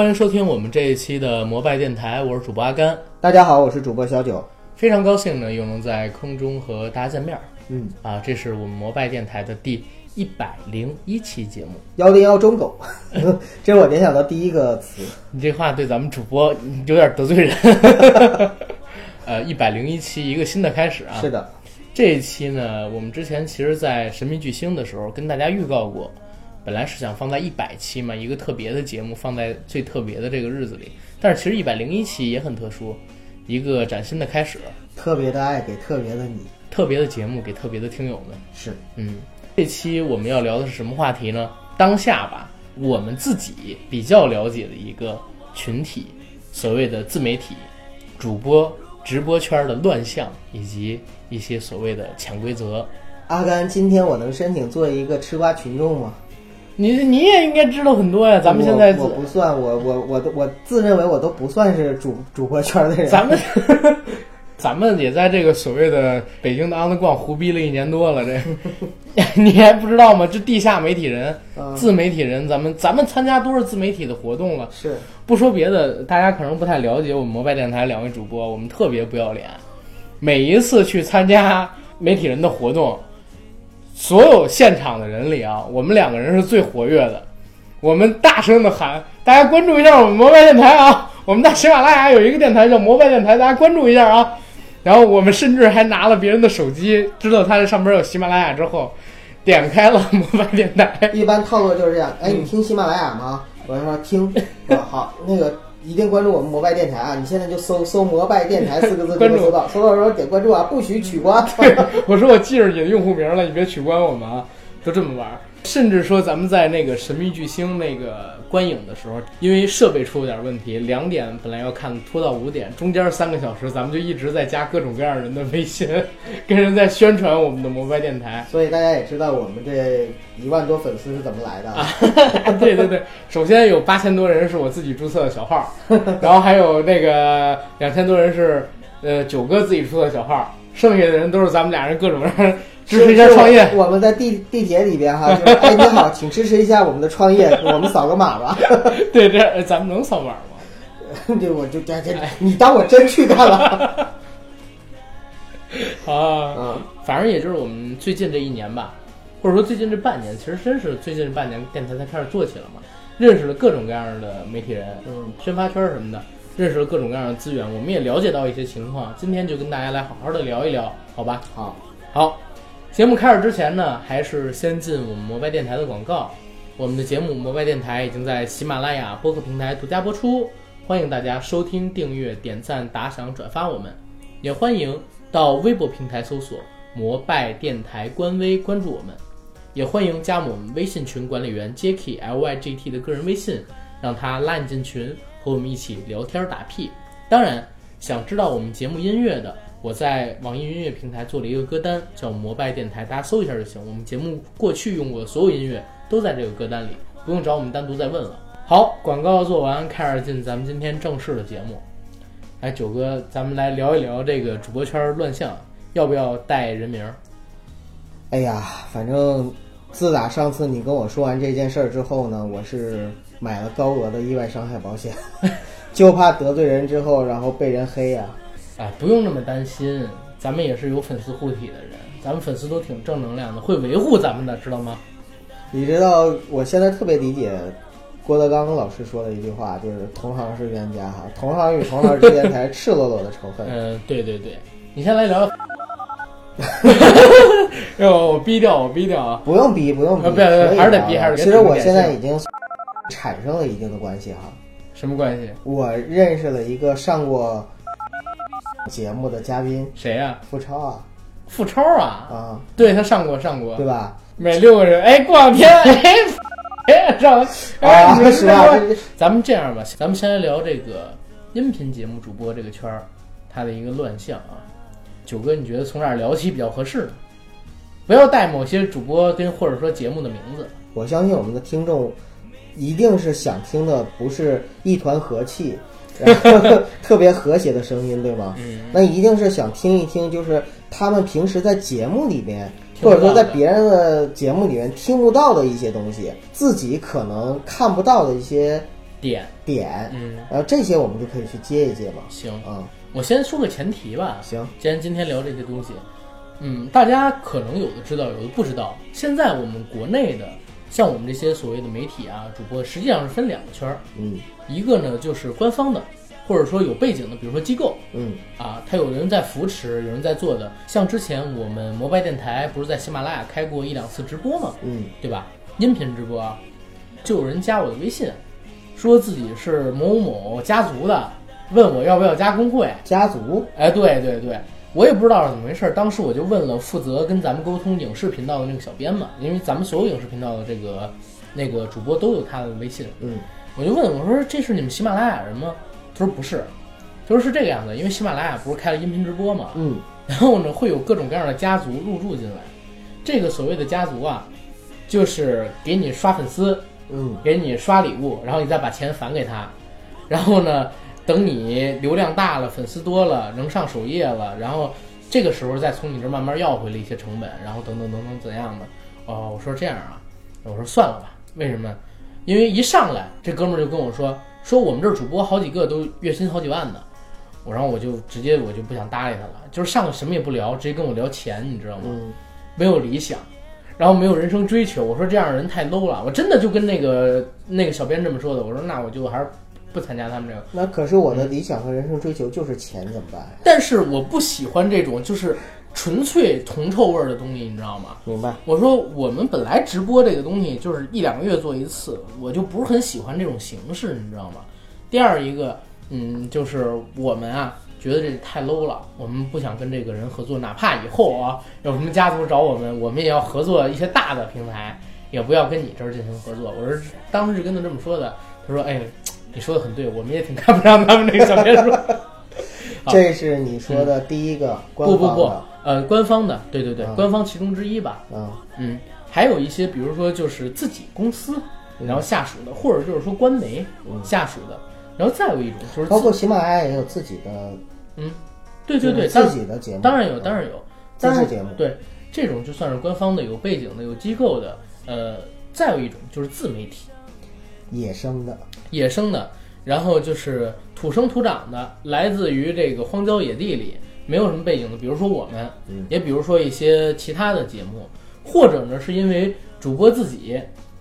欢迎收听我们这一期的摩拜电台，我是主播阿甘。大家好，我是主播小九。非常高兴呢，又能在空中和大家见面儿。嗯，啊，这是我们摩拜电台的第一百零一期节目。幺零幺中狗，这是我联想到第一个词。你这话对咱们主播有点得罪人。呃，一百零一期，一个新的开始啊。是的，这一期呢，我们之前其实，在神秘巨星的时候跟大家预告过，本来是想放在一百期嘛，一个特别的节目放在最特别的这个日子里。但是其实一百零一期也很特殊，一个崭新的开始，特别的爱给特别的你。特别的节目给特别的听友们。是，嗯，这期我们要聊的是什么话题呢？当下吧，我们自己比较了解的一个群体，所谓的自媒体主播、直播圈的乱象，以及一些所谓的潜规则。阿甘，今天我能申请做一个吃瓜群众吗？你你也应该知道很多呀。咱们现在我我不算，我我我都我自认为我都不算是主主播圈的人。咱们 咱们也在这个所谓的北京的 on the 逛胡逼了一年多了，这 你还不知道吗？这地下媒体人、嗯自媒体人，咱们咱们参加多少自媒体的活动了？是不说别的，大家可能不太了解我们摩拜电台两位主播，我们特别不要脸。每一次去参加媒体人的活动，所有现场的人里啊，我们两个人是最活跃的。我们大声的喊：“大家关注一下我们摩拜电台啊！我们在喜马拉雅有一个电台叫摩拜电台，大家关注一下啊！”然后我们甚至还拿了别人的手机，知道他这上面有喜马拉雅之后，点开了摩拜电台。一般套路就是这样。哎，你听喜马拉雅吗？我说听。啊好，那个一定关注我们摩拜电台啊！你现在就搜搜“摩拜电台”四个字就关注能搜到，搜到的时候点关注啊，不许取关。我说我记着你的用户名了，你别取关我们啊，就这么玩儿。甚至说咱们在那个神秘巨星那个观影的时候，因为设备出了点问题，两点本来要看拖到五点，中间三个小时咱们就一直在加各种各样人的微信，跟人在宣传我们的摩拜电台。所以大家也知道我们这一万多粉丝是怎么来的。啊，对对对，首先有八千多人是我自己注册的小号，然后还有那个两千多人是呃九哥自己注册的小号，剩下的人都是咱们俩人各种人支持一下创业。是我们在地地铁里边哈，就是哎你好，请支持一下我们的创业，我们扫个码吧。对，这呃咱们能扫码吗？对，我就这这，你当我真去干了？啊，嗯，反正也就是我们最近这一年吧，或者说最近这半年，其实真是最近这半年电台才开始做起了嘛，认识了各种各样的媒体人，嗯，宣发圈什么的，认识了各种各样的资源，我们也了解到一些情况。今天就跟大家来好好的聊一聊，好吧？好，好，节目开始之前呢，还是先进我们摩拜电台的广告。我们的节目《摩拜电台》已经在喜马拉雅播客平台独家播出，欢迎大家收听、订阅、点赞、打赏、转发我们，也欢迎到微博平台搜索“摩拜电台”官微关注我们，也欢迎加我们微信群管理员 Jacky L Y G T 的个人微信，让他拉你进群，和我们一起聊天打屁。当然，想知道我们节目音乐的，我在网易音乐平台做了一个歌单，叫“摩拜电台”，大家搜一下就行。我们节目过去用过的所有音乐都在这个歌单里，不用找我们单独再问了。好，广告做完，开始进咱们今天正式的节目。哎，九哥，咱们来聊一聊这个主播圈乱象，要不要带人名？哎呀，反正自打上次你跟我说完这件事儿之后呢，我是买了高额的意外伤害保险，就怕得罪人之后，然后被人黑呀、哎，不用那么担心，咱们也是有粉丝护体的人，咱们粉丝都挺正能量的，会维护咱们的，知道吗？你知道，我现在特别理解郭德纲老师说的一句话，就是“同行是冤家”哈，同行与同行之间才是赤裸裸的仇恨。嗯、对对对，你先来聊。哟，我逼掉，我逼掉啊！不用逼，不用逼，还是得聊逼还是得其实我逼现在已经产生了一定的关系哈。什么关系？我认识了一个上过节目的嘉宾谁呀、付超啊付超啊？啊，对他上过上过对，吧？每六个人，哎，过两天，哎，哎，上，哎，啊，你们是吧？咱们这样吧，咱们先来聊这个音频节目主播这个圈儿，它的一个乱象啊。九哥，你觉得从哪儿聊起比较合适呢？不要带某些主播跟或者说节目的名字。我相信我们的听众一定是想听的不是一团和气，然后 特别和谐的声音，对吗？嗯，那一定是想听一听，就是他们平时在节目里面，或者说在别人的节目里面听不到的一些东西，自己可能看不到的一些点，点，嗯，然后这些我们就可以去接一接嘛。行，啊，我先说个前提吧。行，既然今天聊这些东西，嗯，大家可能有的知道，有的不知道。现在我们国内的，像我们这些所谓的媒体啊、主播，实际上是分两个圈儿，嗯一个呢就是官方的，或者说有背景的，比如说机构嗯啊，他有人在扶持，有人在做的。像之前我们摩拜电台不是在喜马拉雅开过一两次直播吗？嗯对吧？音频直播啊，就有人加我的微信，说自己是某某某家族的，问我要不要加工会。家族，哎，对对对，我也不知道是怎么回事儿。当时我就问了负责跟咱们沟通影视频道的那个小编嘛，因为咱们所有影视频道的这个那个主播都有他的微信，嗯。我就问我说这是你们喜马拉雅人吗？他说不是，他说是这个样子，因为喜马拉雅不是开了音频直播嘛，嗯。然后呢会有各种各样的家族入驻进来，这个所谓的家族啊，就是给你刷粉丝，嗯。给你刷礼物，然后你再把钱返给他，然后呢，等你流量大了，粉丝多了，能上首页了，然后这个时候再从你这儿慢慢要回来一些成本，然后等等等等怎样的？哦，我说这样啊，我说算了吧，为什么？因为一上来这哥们儿就跟我说，说我们这儿主播好几个都月薪好几万的，我然后我就直接我就不想搭理他了，就是上来什么也不聊，直接跟我聊钱，你知道吗？嗯没有理想，然后没有人生追求。我说这样的人太 low 了，我真的就跟那个那个小编这么说的。我说那我就还是不参加他们这个。那可是我的理想和人生追求就是钱，怎么办？但是我不喜欢这种就是纯粹铜臭味儿的东西，你知道吗？明白？我说我们本来直播这个东西就是一两个月做一次，我就不是很喜欢这种形式，你知道吗？第二一个，嗯，就是我们啊觉得这太 low 了，我们不想跟这个人合作，哪怕以后啊有什么家族找我们，我们也要合作一些大的平台，也不要跟你这儿进行合作。我说当时就跟他这么说的，他说：“哎，你说的很对，我们也挺看不上他们那个小别墅。这是你说的第一个官不不不，，呃，官方的，对对对，嗯官方其中之一吧。嗯，嗯，还有一些，比如说就是自己公司，嗯然后下属的，或者就是说官媒嗯下属的，然后再有一种就是包括喜马拉雅也有自己的，嗯对对对，自己的节目，当然有，当然有，自制节目，对这种就算是官方的、有背景的、有机构的，呃，再有一种就是自媒体，野生的，野生的，然后就是土生土长的，来自于这个荒郊野地里，没有什么背景的，比如说我们，嗯也比如说一些其他的节目，或者呢是因为主播自己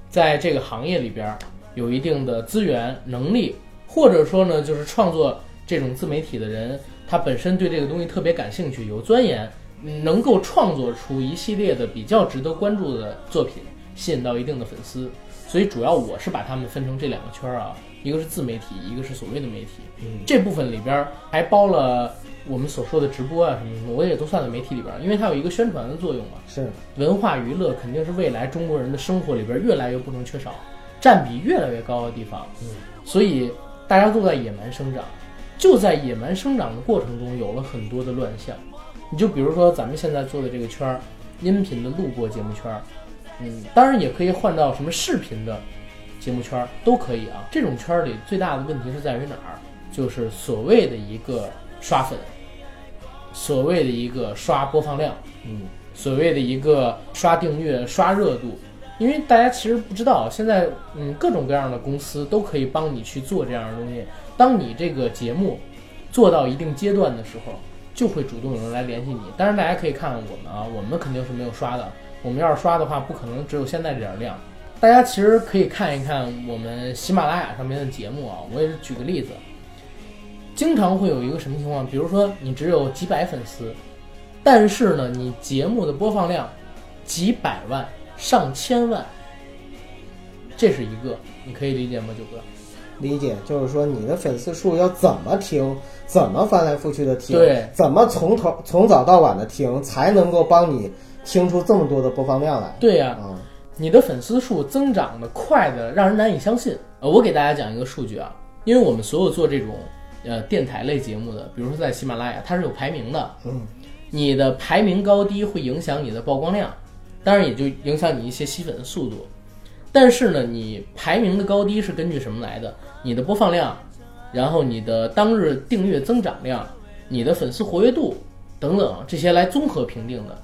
在这个行业里边儿有一定的资源能力，或者说呢就是创作这种自媒体的人，他本身对这个东西特别感兴趣，有钻研，嗯能够创作出一系列的比较值得关注的作品，吸引到一定的粉丝。所以主要我是把他们分成这两个圈儿啊，一个是自媒体，一个是所谓的媒体。嗯，这部分里边儿还包了我们所说的直播啊什么什么，我也都算在媒体里边儿，因为它有一个宣传的作用嘛。是文化娱乐肯定是未来中国人的生活里边越来越不能缺少，占比越来越高的地方。嗯，所以大家都在野蛮生长，就在野蛮生长的过程中有了很多的乱象。你就比如说咱们现在做的这个圈儿，音频的录播节目圈儿，嗯，当然也可以换到什么视频的节目圈儿都可以啊。这种圈儿里最大的问题是在于哪儿？就是所谓的一个刷粉，所谓的一个刷播放量。嗯所谓的一个刷订阅、刷热度，因为大家其实不知道，现在嗯各种各样的公司都可以帮你去做这样的东西。当你这个节目做到一定阶段的时候，就会主动有人来联系你。当然，大家可以看看我们啊，我们肯定是没有刷的。我们要是刷的话，不可能只有现在这点量。大家其实可以看一看我们喜马拉雅上面的节目啊，我也是举个例子，经常会有一个什么情况，比如说你只有几百粉丝。但是呢，你节目的播放量几百万、上千万，这是一个，你可以理解吗，九哥？理解，就是说你的粉丝数要怎么听，怎么翻来覆去的听，对，怎么从头从早到晚的听，才能够帮你听出这么多的播放量来。对呀、啊，你的粉丝数增长的快的让人难以相信。呃，我给大家讲一个数据啊，因为我们所有做这种呃电台类节目的，比如说在喜马拉雅，它是有排名的，嗯，你的排名高低会影响你的曝光量，当然也就影响你一些吸粉的速度。但是呢，你排名的高低是根据什么来的？你的播放量，然后你的当日订阅增长量、你的粉丝活跃度等等这些来综合评定的。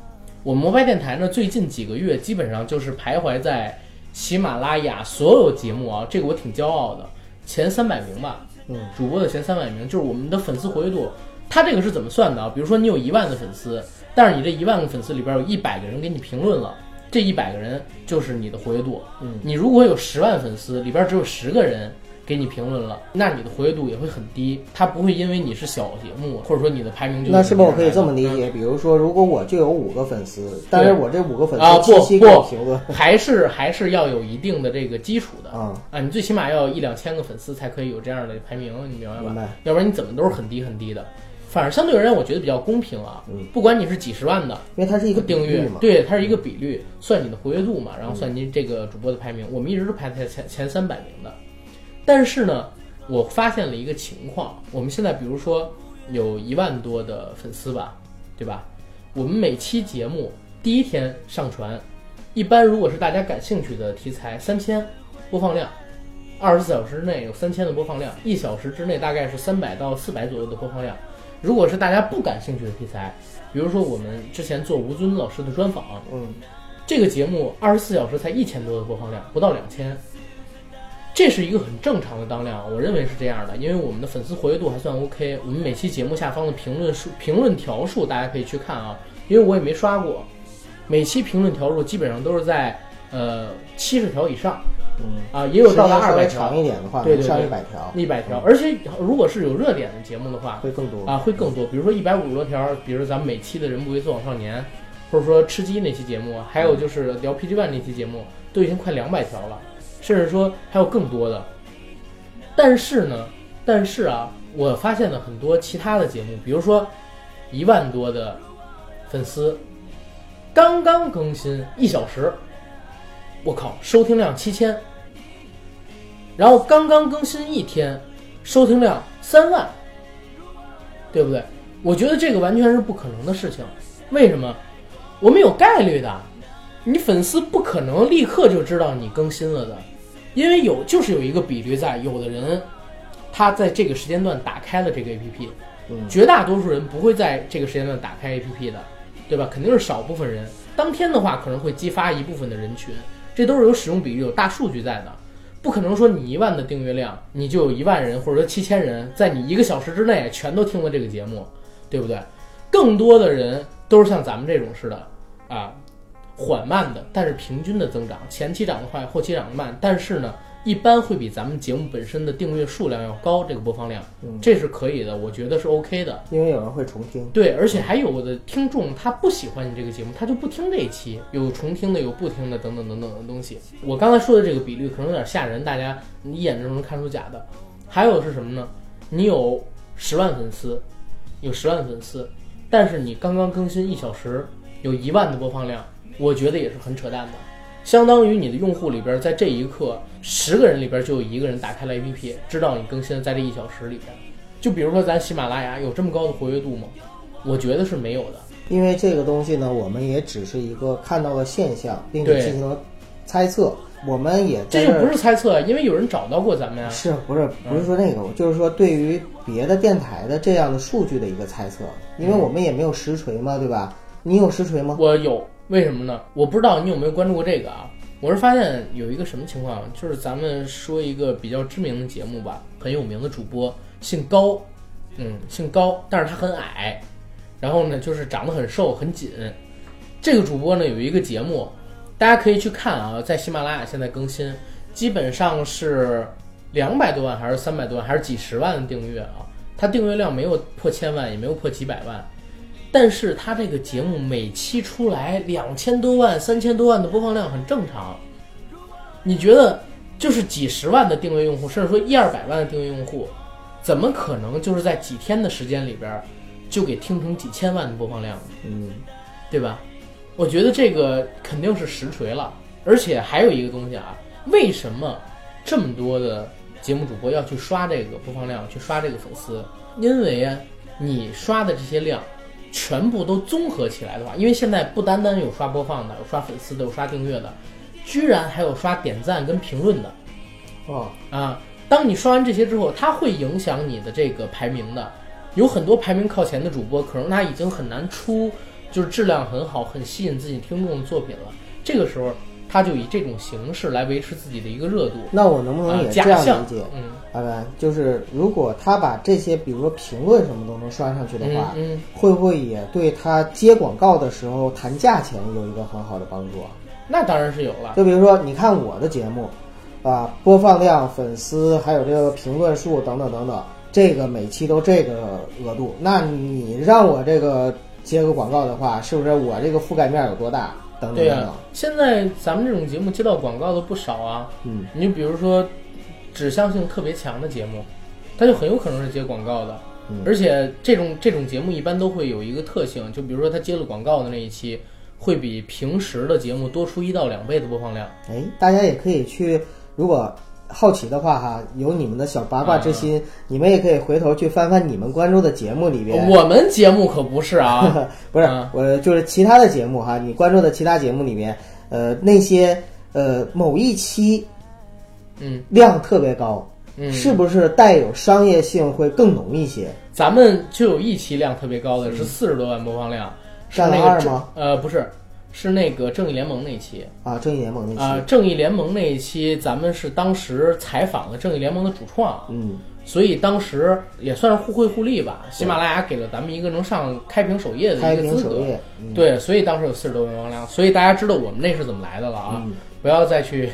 我们摩拜电台呢，最近几个月基本上就是徘徊在喜马拉雅所有节目啊，这个我挺骄傲的，前三百名吧，嗯，主播的前三百名就是我们的粉丝活跃度。它这个是怎么算的啊？比如说你有一万个粉丝，但是你这一万个粉丝里边有一百个人给你评论了，这一百个人就是你的活跃度。嗯，你如果有十万粉丝，里边只有十个人给你评论了，那你的活跃度也会很低。它不会因为你是小节目，或者说你的排名就那是不是我可以这么理嗯解？比如说，如果我就有五个粉丝，但是我这五个粉啊不丝不评论还是还是要有一定的这个基础的啊，啊，你最起码要有一两千个粉丝才可以有这样的排名，你明白吧？要不然你怎么都是很低很低的。反正相对而言，我觉得比较公平啊。嗯不管你是几十万的因为它是一个比订阅率嘛，。对，它是一个比率，算你的活跃度嘛，然后算您这个主播的排名。我们一直都排在前前三百名的，但是呢，我发现了一个情况，我们现在比如说有一万多的粉丝吧，对吧？我们每期节目第一天上传，一般如果是大家感兴趣的题材，三千播放量，二十四小时之内有三千的播放量，一小时之内大概是三百到四百左右的播放量。如果是大家不感兴趣的题材，比如说我们之前做吴尊老师的专访，嗯，这个节目二十四小时才一千多的播放量，不到两千，这是一个很正常的当量，我认为是这样的，因为我们的粉丝活跃度还算 OK。我们每期节目下方的评论数、评论条数，大家可以去看啊，因为我也没刷过，每期评论条数基本上都是在呃七十条以上嗯，啊，也有到达二百条长、一点的话，对对对一百条，一百条，而且如果是有热点的节目的话，会更多。啊，会更多。比如说一百五十多条，比如咱们每期的《人不为所往少年》，或者说吃鸡那期节目，还有就是聊 PG One 那期节目，都已经快两百条了，甚至说还有更多的。但是呢，但是啊，我发现了很多其他的节目，比如说一万多的粉丝，刚刚更新一小时，我靠，收听量七千，然后刚刚更新一天，收听量三万。对不对？我觉得这个完全是不可能的事情。为什么？我们有概率的，你粉丝不可能立刻就知道你更新了的，因为有就是有一个比率在，有的人他在这个时间段打开了这个 APP，嗯绝大多数人不会在这个时间段打开 APP 的，对吧？肯定是少部分人。当天的话可能会激发一部分的人群，这都是有使用比率、有大数据在的。不可能说你一万的订阅量，你就有一万人或者说七千人，在你一个小时之内全都听了这个节目，对不对？更多的人都是像咱们这种似的啊，缓慢的，但是平均的增长，前期涨得快，后期涨得慢，但是呢，一般会比咱们节目本身的订阅数量要高，这个播放量，嗯这是可以的，我觉得是 OK 的。因为有人会重听。对，而且还有的听众他不喜欢你这个节目，他就不听这一期，有重听的，有不听的，等等等等的东西。我刚才说的这个比率可能有点吓人，大家一眼就能看出假的。还有是什么呢？你有十万粉丝，有十万粉丝，但是你刚刚更新一小时，有一万的播放量，我觉得也是很扯淡的。相当于你的用户里边，在这一刻，十个人里边就有一个人打开了 APP，知道你更新在这一小时里边。就比如说咱喜马拉雅有这么高的活跃度吗？我觉得是没有的。因为这个东西呢，我们也只是一个看到了现象，并且进行了猜测。我们也这就不是猜测，因为有人找到过咱们呀。是不是不是说那个，我就是说对于别的电台的这样的数据的一个猜测，因为我们也没有实锤嘛，对吧？你有实锤吗？我有，为什么呢？我不知道你有没有关注过这个啊？我是发现有一个什么情况，就是咱们说一个比较知名的节目吧，很有名的主播，姓高，嗯，姓高，但是他很矮，然后呢，就是长得很瘦很紧。这个主播呢有一个节目，大家可以去看啊，在喜马拉雅现在更新，基本上是两百多万还是三百多万还是几十万的订阅啊？他订阅量没有破千万，也没有破几百万。但是他这个节目每期出来两千多万、三千多万的播放量很正常。你觉得就是几十万的订阅用户，甚至说一二百万的订阅用户，怎么可能就是在几天的时间里边儿就给听成几千万的播放量？嗯，对吧？我觉得这个肯定是实锤了。而且还有一个东西啊，为什么这么多的节目主播要去刷这个播放量，去刷这个粉丝？因为啊，你刷的这些量全部都综合起来的话，因为现在不单单有刷播放的，有刷粉丝的，有刷订阅的，居然还有刷点赞跟评论的。哦，啊，当你刷完这些之后，它会影响你的这个排名的。有很多排名靠前的主播，可能他已经很难出就是质量很好、很吸引自己听众的作品了。这个时候，他就以这种形式来维持自己的一个热度。那我能不能啊也这样理解？，嗯，阿文，就是如果他把这些，比如说评论什么都能刷上去的话，嗯嗯，会不会也对他接广告的时候谈价钱有一个很好的帮助啊？那当然是有了。就比如说，你看我的节目，啊，播放量、粉丝，还有这个评论数等等等等，这个每期都这个额度，那你让我这个接个广告的话，是不是我这个覆盖面有多大？对呀。现在咱们这种节目接到广告的不少啊。嗯，你就比如说指向性特别强的节目，它就很有可能是接广告的。嗯而且这种这种节目一般都会有一个特性，就比如说他接了广告的那一期，会比平时的节目多出一到两倍的播放量。哎，大家也可以去，如果好奇的话哈，有你们的小八卦之心，你们也可以回头去翻翻你们关注的节目里边。我们节目可不是啊，不是啊，我就是其他的节目哈，你关注的其他节目里面，呃，那些呃某一期嗯量特别高，嗯，是不是带有商业性会更浓一些？咱们就有一期量特别高的，是四十多万播放量，是占了那个二吗？呃，不是，是那个正义联盟那一期。啊，正义联盟那期，啊、正义联盟那一期，咱们是当时采访了正义联盟的主创，嗯，所以当时也算是互惠互利吧。喜马拉雅给了咱们一个能上开屏首页的一个资格，对，所以当时有四十多万流量，所以大家知道我们那是怎么来的了啊！嗯。不要再去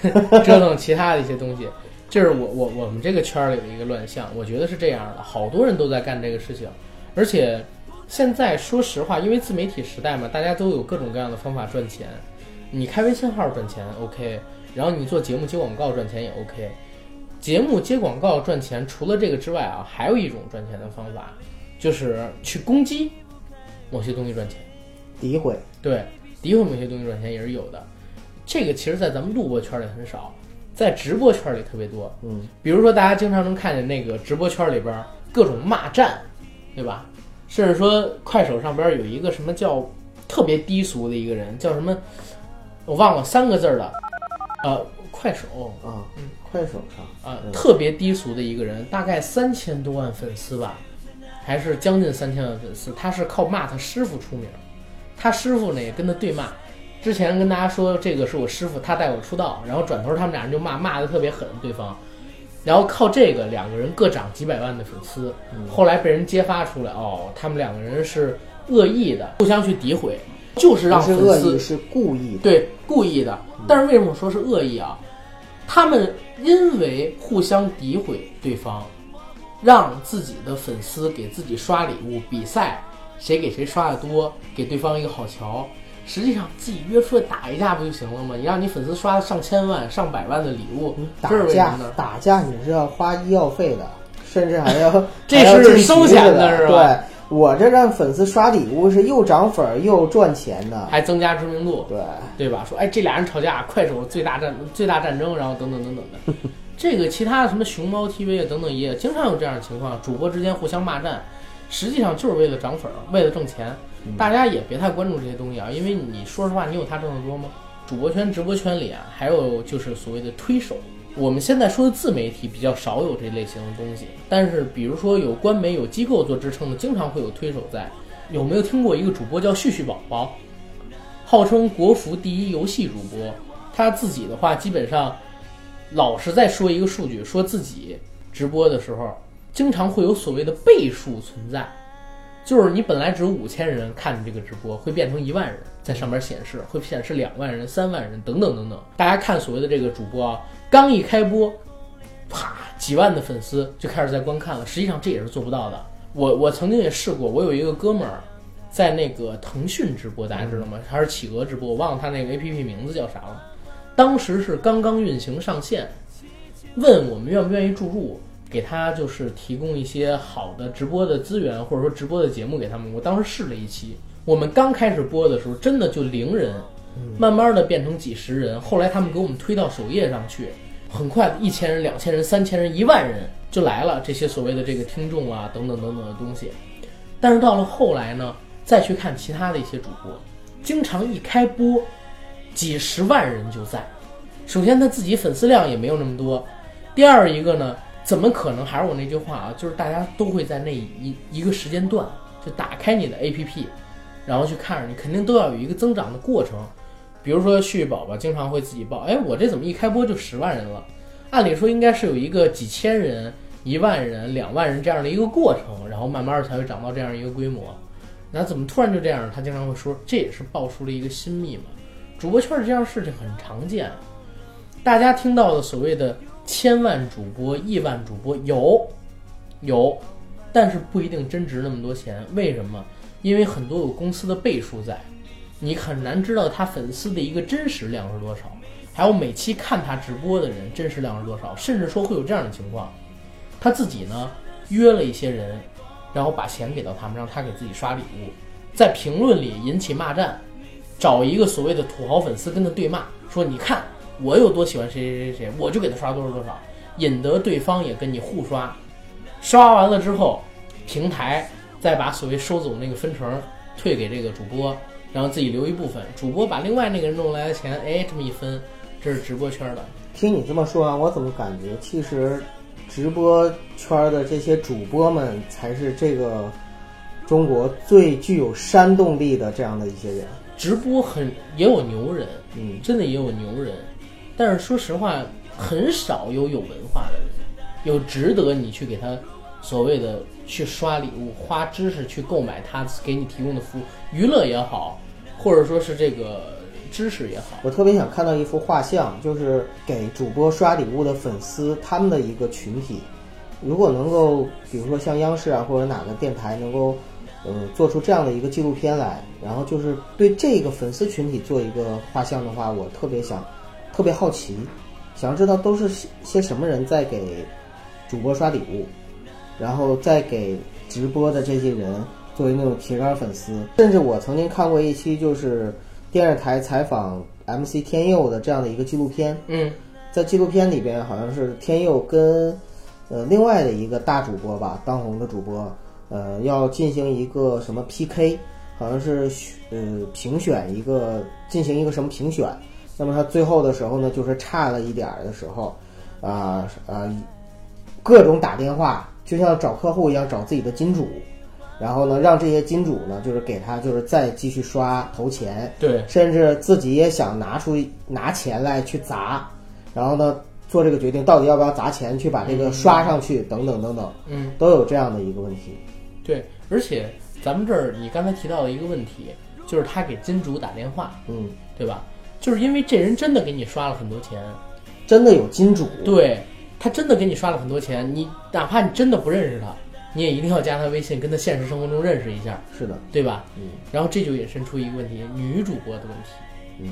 折腾其他的一些东西。这是我我我们这个圈儿里的一个乱象，我觉得是这样的，好多人都在干这个事情，而且现在说实话，因为自媒体时代嘛，大家都有各种各样的方法赚钱。你开微信号赚钱 OK，然后你做节目接广告赚钱也 OK。节目接广告赚钱，除了这个之外啊，还有一种赚钱的方法，就是去攻击某些东西赚钱。诋毁，对，诋毁某些东西赚钱也是有的。这个其实，在咱们录播圈里很少，在直播圈里特别多。嗯，比如说，大家经常能看见那个直播圈里边儿各种骂战，对吧？甚至说，快手上边有一个什么叫特别低俗的一个人，叫什么？我忘了三个字儿的，呃，快手。啊，快手上。啊、嗯。特别低俗的一个人，大概三千多万粉丝吧，还是将近三千万粉丝。他是靠骂他师傅出名，他师傅呢也跟他对骂。之前跟大家说这个是我师傅，他带我出道，然后转头他们俩人就骂，骂的特别狠对方，然后靠这个两个人各涨几百万的粉丝。后来被人揭发出来，哦，他们两个人是恶意的，互相去诋毁，就是让粉丝是故意的。对，故意的。但是为什么说是恶意啊？他们因为互相诋毁对方，让自己的粉丝给自己刷礼物，比赛谁给谁刷的多，给对方一个好瞧。实际上自己约出来打一架不就行了吗？你让你粉丝刷上千万、上百万的礼物，打架呢？打架你是要花医药费的，甚至还要 这是收钱的是吧对我这让粉丝刷礼物是又涨粉儿又赚钱的。还增加知名度，对，对吧？说哎，这俩人吵架，快手最大战 最大战争，然后等等等等的。这个其他的什么熊猫 TV 啊等等也经常有这样的情况，主播之间互相骂战，实际上就是为了涨粉儿，为了挣钱。大家也别太关注这些东西啊，因为你说实话，你有他挣得多吗？主播圈、直播圈里啊，还有就是所谓的推手。我们现在说的自媒体比较少有这类型的东西，但是比如说有官媒、有机构做支撑的，经常会有推手在。有没有听过一个主播叫旭旭宝宝？号称国服第一游戏主播，他自己的话基本上老是在说一个数据，说自己直播的时候经常会有所谓的倍数存在，就是你本来只有五千人看你这个直播，会变成一万人在上面显示，会显示两万人、三万人等等等等。大家看所谓的这个主播啊，刚一开播，啪几万的粉丝就开始在观看了，实际上这也是做不到的。我我曾经也试过，我有一个哥们儿。在那个腾讯直播，大家知道吗？还是企鹅直播？我忘了他那个 A P P 名字叫啥了。当时是刚刚运行上线，问我们愿不愿意注入，给他就是提供一些好的直播的资源，或者说直播的节目给他们。我当时试了一期，我们刚开始播的时候，真的就零人，慢慢的变成几十人，后来他们给我们推到首页上去，很快一千人、两千人、三千人、一万人就来了，这些所谓的这个听众啊，等等等等的东西。但是到了后来呢？再去看其他的一些主播，经常一开播，几十万人就在。首先他自己粉丝量也没有那么多，第二一个呢，怎么可能？还是我那句话啊，就是大家都会在那一一个时间段就打开你的 APP，然后去看着你，肯定都要有一个增长的过程。比如说旭宝宝经常会自己报，哎，我这怎么一开播就十万人了？按理说应该是有一个几千人、一万人、两万人这样的一个过程，然后慢慢才会长到这样一个规模。那怎么突然就这样？他经常会说，这也是爆出了一个新密码。主播圈儿这样事情很常见，大家听到的所谓的千万主播、亿万主播有有，但是不一定真值那么多钱。为什么？因为很多有公司的背书在，你很难知道他粉丝的一个真实量是多少，还有每期看他直播的人真实量是多少，甚至说会有这样的情况，他自己呢约了一些人，然后把钱给到他们，让他给自己刷礼物，在评论里引起骂战，找一个所谓的土豪粉丝跟他对骂，说你看我有多喜欢谁谁谁谁，我就给他刷多少多少，引得对方也跟你互刷，刷完了之后，平台再把所谓收走那个分成退给这个主播，然后自己留一部分，主播把另外那个人弄来的钱，哎，这么一分，这是直播圈的。听你这么说啊，我怎么感觉其实直播圈的这些主播们才是这个中国最具有煽动力的这样的一些人。直播很也有牛人，嗯，真的也有牛人，但是说实话，很少有有文化的人，有值得你去给他所谓的去刷礼物、花知识去购买他给你提供的服务，娱乐也好，或者说是这个知识也好，我特别想看到一幅画像，就是给主播刷礼物的粉丝他们的一个群体。如果能够，比如说像央视啊或者哪个电台能够，呃，做出这样的一个纪录片来，然后就是对这个粉丝群体做一个画像的话，我特别想，特别好奇，想要知道都是些些什么人在给主播刷礼物，然后再给直播的这些人作为那种铁杆粉丝。甚至我曾经看过一期就是电视台采访 MC 天佑的这样的一个纪录片，嗯在纪录片里边好像是天佑跟呃另外的一个大主播吧，当红的主播，呃要进行一个什么 PK，好像是呃评选一个进行一个什么评选。那么他最后的时候呢，就是差了一点儿的时候，啊啊、各种打电话，就像找客户一样找自己的金主，然后呢让这些金主呢就是给他就是再继续刷投钱，对，甚至自己也想拿出拿钱来去砸，然后呢做这个决定，到底要不要砸钱去把这个刷上去，等等等等，嗯。都有这样的一个问题。对，而且咱们这儿你刚才提到的一个问题，就是他给金主打电话，嗯，对吧？就是因为这人真的给你刷了很多钱，真的有金主，对他真的给你刷了很多钱，你哪怕你真的不认识他，你也一定要加他微信，跟他现实生活中认识一下，是的，对吧？嗯。然后这就引申出一个问题，女主播的问题，嗯，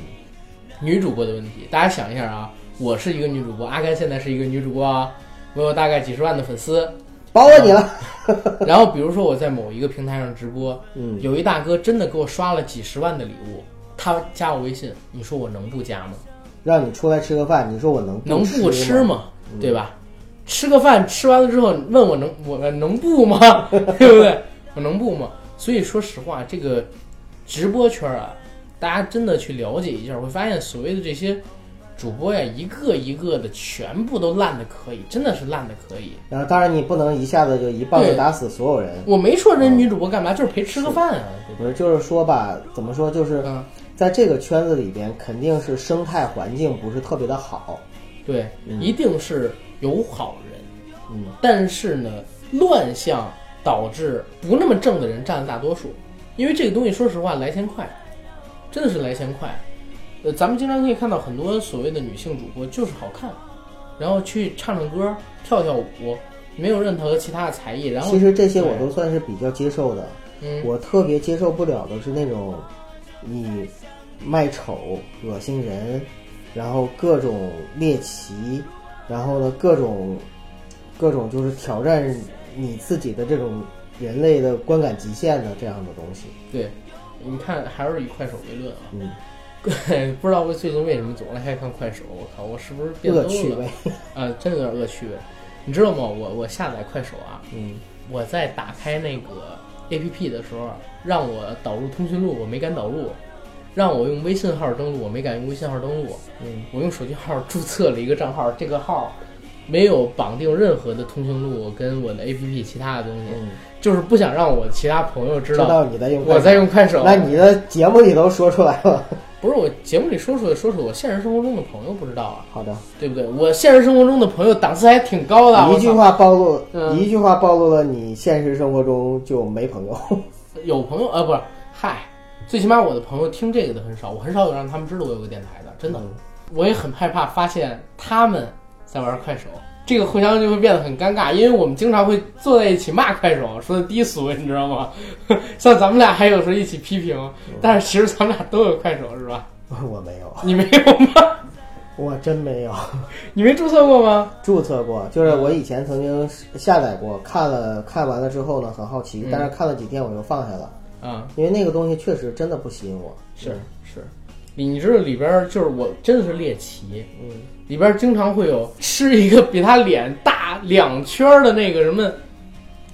女主播的问题，大家想一下啊，我是一个女主播，阿甘现在是一个女主播啊，我有大概几十万的粉丝，包括你了，然后比如说我在某一个平台上直播，嗯，有一大哥真的给我刷了几十万的礼物，他加我微信，你说我能不加吗？让你出来吃个饭，你说我能能不？吃吗？对吧？吃个饭吃完了之后，问我能我能不吗？对不对？我能不吗？所以说实话，这个直播圈啊，大家真的去了解一下，会发现所谓的这些主播呀，一个一个的全部都烂的可以，真的是烂的可以。然后当然你不能一下子就一棒子打死所有人，我没说人女主播干嘛，就是陪吃个饭啊，不是，就是说吧，怎么说，就是？嗯，在这个圈子里边，肯定是生态环境不是特别的好，对，嗯一定是有好人。嗯，但是呢，乱象导致不那么正的人占了大多数，因为这个东西说实话来钱快，真的是来钱快。呃，咱们经常可以看到很多所谓的女性主播就是好看，然后去唱唱歌、跳跳舞，没有任何其他的才艺，然后其实这些我都算是比较接受的。嗯，我特别接受不了的是那种你卖丑、恶心人，然后各种猎奇，然后呢各种各种就是挑战你自己的这种人类的观感极限的这样的东西。对，你看还是以快手为论啊。嗯，不知道为最近为什么总爱看快手，我靠，我是不是变恶趣味。啊，真有点恶趣味。你知道吗？我我下载快手啊，嗯，我在打开那个 A P P 的时候，让我导入通讯录，我没敢导入；让我用微信号登录，我没敢用微信号登录。嗯，我用手机号注册了一个账号，这个号没有绑定任何的通讯录跟我的 A P P 其他的东西，嗯，就是不想让我其他朋友知道知道道你在用我在用快手。那你的节目里都说出来了。不是我节目里说出的，说出我现实生活中的朋友不知道啊，好的，对不对？我现实生活中的朋友档次还挺高的。一句话暴露，嗯一句话暴露了你现实生活中就没朋友。有朋友啊，不是，嗨，最起码我的朋友听这个的很少，我很少有让他们知道我有个电台的，真的。嗯我也很害怕发现他们在玩快手，这个互相就会变得很尴尬，因为我们经常会坐在一起骂快手，说的低俗，你知道吗？像咱们俩还有时候一起批评，但是其实咱们俩都有快手，是吧？我没有，你没有吗？我真没有你没注册过吗？注册过，就是我以前曾经下载过，看了看完了之后呢，很好奇嗯，但是看了几天我又放下了，啊、因为那个东西确实真的不吸引我。是是，你知道里边儿就是我真的是猎奇，嗯，里边儿经常会有吃一个比他脸大两圈儿的那个什么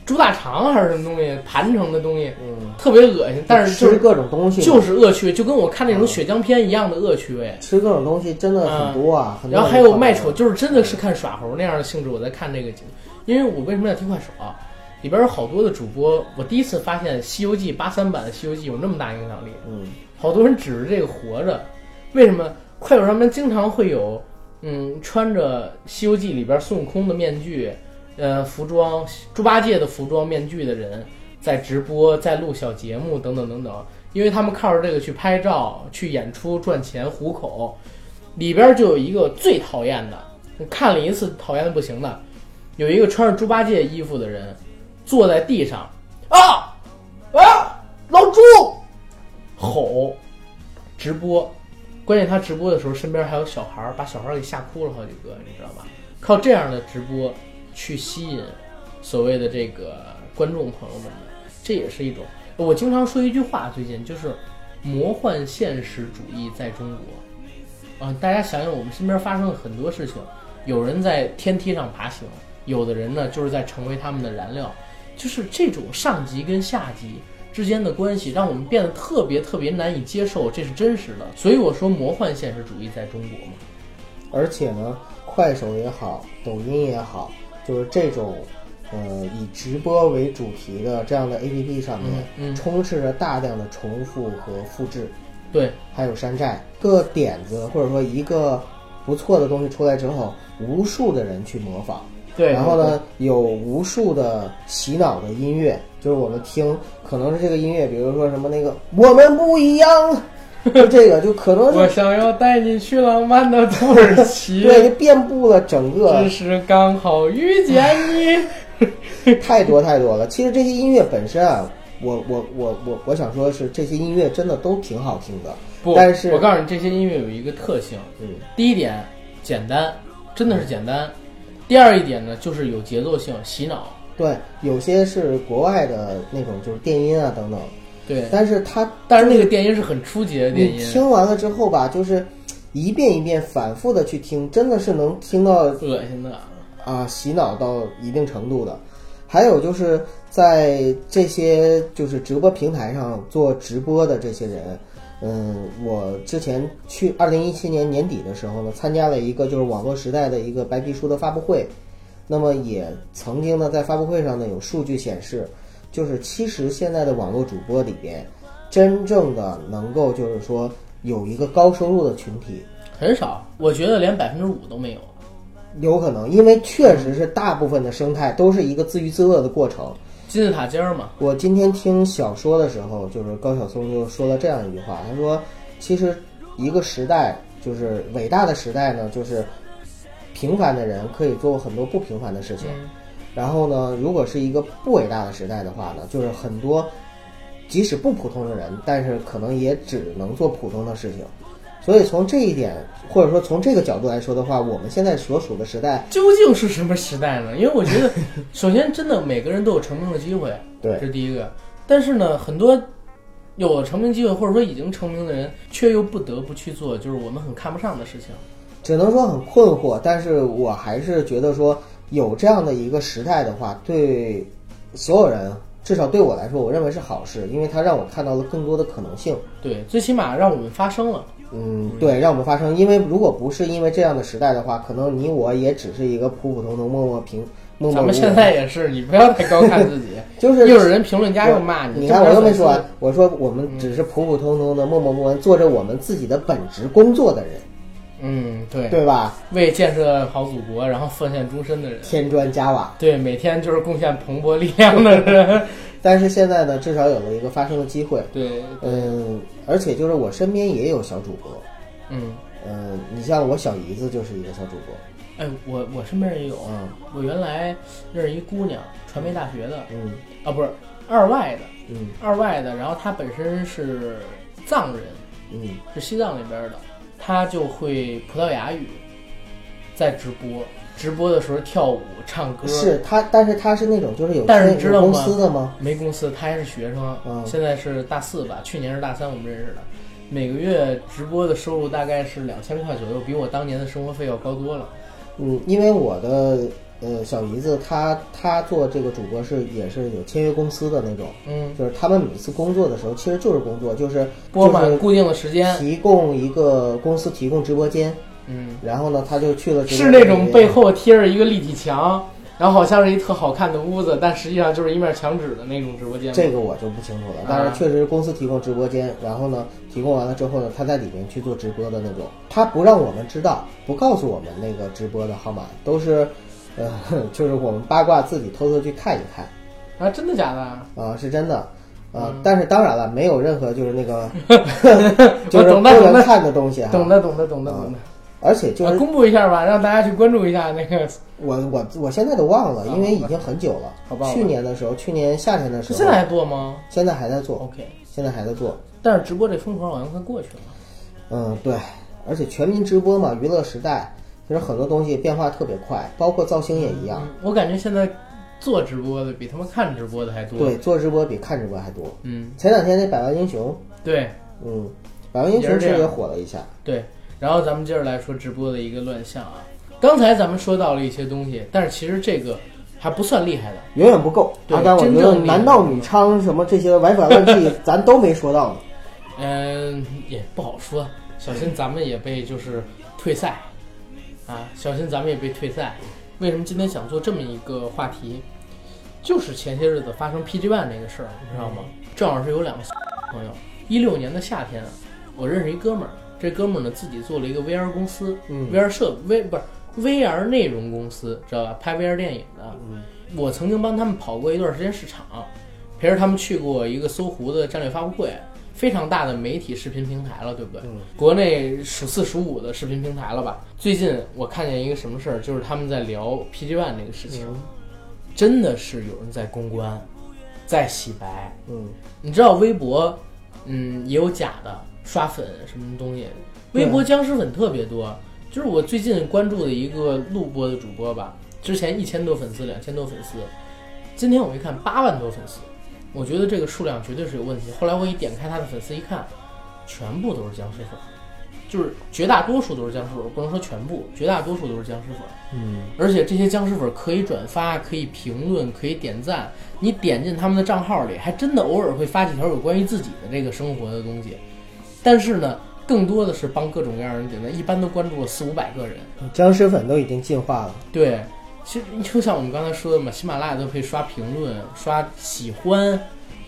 猪大肠还是什么东西盘成的东西，嗯，特别恶心，但是就是吃各种东西，就是恶趣味，就跟我看那种血浆片一样的恶趣味。吃各种东西真的很多啊，很多然后还有卖丑，就是真的是看耍猴那样的性质。我在看这个节目，因为我为什么要听快手啊？里边有好多的主播，我第一次发现《西游记》八三版的《西游记》有那么大影响力，嗯，好多人指着这个活着。为什么快手上面经常会有，嗯，穿着《西游记》里边孙悟空的面具，呃，服装猪八戒的服装面具的人在直播，在录小节目等等等等，因为他们靠着这个去拍照、去演出赚钱糊口。里边就有一个最讨厌的，看了一次讨厌的不行的，有一个穿着猪八戒衣服的人坐在地上啊啊老朱吼直播，关键他直播的时候身边还有小孩儿，把小孩儿给吓哭了好几个，你知道吧？靠这样的直播去吸引所谓的这个观众朋友们，这也是一种。我经常说一句话，最近就是魔幻现实主义在中国。啊、大家想想，我们身边发生了很多事情，有人在天梯上爬行，有的人呢就是在成为他们的燃料，就是这种上级跟下级之间的关系，让我们变得特别特别难以接受，这是真实的。所以我说魔幻现实主义在中国嘛，而且呢，快手也好，抖音也好，就是这种呃以直播为主题的这样的 APP 上面，嗯嗯充斥着大量的重复和复制，对，还有山寨。个点子或者说一个不错的东西出来之后，无数的人去模仿。对然后呢，有无数的洗脑的音乐，就是我们听，可能是这个音乐，比如说什么那个我们不一样，就这个，就可能我想要带你去浪漫的土耳其，对，就遍布了整个只是刚好遇见你。太多太多了。其实这些音乐本身啊，我我我我我想说的是，这些音乐真的都挺好听的。不，但是我告诉你，这些音乐有一个特性，嗯，第一点简单，真的是简单。第二一点呢，就是有节奏性，洗脑。对，有些是国外的那种，就是电音啊等等，对，但是它但是那个电音是很初级的电你音，听完了之后吧，就是一遍一遍反复的去听，真的是能听到恶心的。啊洗脑到一定程度的。还有就是在这些就是直播平台上做直播的这些人，嗯，我之前去二零一七年年底的时候呢，参加了一个就是网络时代的一个白皮书的发布会，那么也曾经呢在发布会上呢有数据显示，就是其实现在的网络主播里边，真正的能够就是说有一个高收入的群体，很少，我觉得连百分之五都没有。有可能，因为确实是大部分的生态都是一个自娱自乐的过程。金字塔尖儿嘛，我今天听小说的时候，就是高晓松就说了这样一句话，他说：“其实一个时代，就是伟大的时代呢，就是平凡的人可以做很多不平凡的事情。然后呢，如果是一个不伟大的时代的话呢，就是很多即使不普通的人，但是可能也只能做普通的事情。所以从这一点，或者说从这个角度来说的话，我们现在所处的时代，究竟是什么时代呢？因为我觉得，首先真的每个人都有成名的机会，对这是第一个。但是呢，很多有了成名机会或者说已经成名的人，却又不得不去做就是我们很看不上的事情。只能说很困惑，但是我还是觉得说有这样的一个时代的话，对所有人，至少对我来说，我认为是好事，因为它让我看到了更多的可能性。对，最起码让我们发声了。嗯，对，让我们发声。因为如果不是因为这样的时代的话，可能你我也只是一个普普通通、默默平默默咱们现在也是，你不要太高看自己。就是又有人评论家又骂你，你看我又没说完，我说我们只是普普通通的默默无闻，做着我们自己的本职工作的人，嗯，对，对吧？为建设好祖国，然后奉献终身的人，添砖加瓦。对，每天就是贡献蓬勃力量的人，但是现在呢，至少有了一个发声的机会。对，嗯，而且就是我身边也有小主播，嗯，嗯，你像我小姨子就是一个小主播，哎，我我身边也有，嗯。我原来认识一姑娘，传媒大学的，嗯。啊，不是二外的，嗯。二外的，然后她本身是藏人，嗯，是西藏那边的，她就会葡萄牙语，在直播，直播的时候跳舞、唱歌，是他，但是他是那种就是有但是知道吗？司的吗？没公司，他还是学生，嗯。现在是大四吧，去年是大三我们认识的。每个月直播的收入大概是两千块左右，比我当年的生活费要高多了。嗯，因为我的呃小姨子她她做这个主播是也是有签约公司的那种，嗯，就是他们每次工作的时候其实就是工作，就是播就是满固定的时间，提供一个公司提供直播间，嗯，然后呢他就去了是那种背后贴着一个立体墙，然后好像是一特好看的屋子，但实际上就是一面墙纸的那种直播间。这个我就不清楚了，但是确实公司提供直播间，然后呢，提供完了之后呢，他在里面去做直播的那种，他不让我们知道，不告诉我们那个直播的号码，都是，呃，就是我们八卦自己偷偷去看一看，啊，真的假的？啊、是真的，啊、嗯。但是当然了，没有任何就是那个，就我是不能看的东西啊，懂的，懂的，懂的，懂的。而且就是啊，公布一下吧，让大家去关注一下那个。我我我现在都忘了，啊因为已经很久了，好吧去年的时候，去年夏天的时候，现在还做吗现在还在做，？OK，现在还在做。但是直播这风口好像快过去了。嗯，对，而且全民直播嘛，娱乐时代，其实很多东西变化特别快，包括造型也一样。嗯我感觉现在做直播的比他们看直播的还多。对，，做直播比看直播还多。嗯，前两天那百万英雄，对嗯，百万英雄其实也火了一下。对。然后咱们接着来说直播的一个乱象啊。刚才咱们说到了一些东西，但是其实这个还不算厉害的。远远不够，对阿甘，我觉得男盗女娼什么这些违法乱纪，咱都没说到呢。嗯，也不好说，小心咱们也被就是退赛啊，小心咱们也被退赛。为什么今天想做这么一个话题？就是前些日子发生 PG One 那个事儿，你知道吗？正好是有两个朋友，一六年的夏天，我认识一哥们儿，这哥们儿呢自己做了一个 VR 公司、嗯 v r 设 V 不是 VR 内容公司，知道吧？拍 VR 电影的。嗯我曾经帮他们跑过一段时间市场，陪着他们去过一个搜狐的战略发布会，非常大的媒体视频平台了，对不对？嗯国内数四数五的视频平台了吧？最近我看见一个什么事儿，就是他们在聊 PG One 这个事情，真的是有人在公关，在洗白。嗯，你知道微博，嗯，也有假的刷粉什么东西，微博僵尸粉特别多。就是我最近关注的一个录播的主播吧，之前一千多粉丝，两千多粉丝，今天我一看八万多粉丝，我觉得这个数量绝对是有问题。后来我一点开他的粉丝一看，全部都是僵尸粉，就是绝大多数都是僵尸粉，不能说全部，绝大多数都是僵尸粉。嗯，而且这些僵尸粉可以转发，可以评论，可以点赞。你点进他们的账号里，还真的偶尔会发几条有关于自己的这个生活的东西。但是呢，更多的是帮各种各样的人点赞，一般都关注了四五百个人。僵尸粉都已经进化了。对，其实就像我们刚才说的嘛，喜马拉雅都可以刷评论、刷喜欢，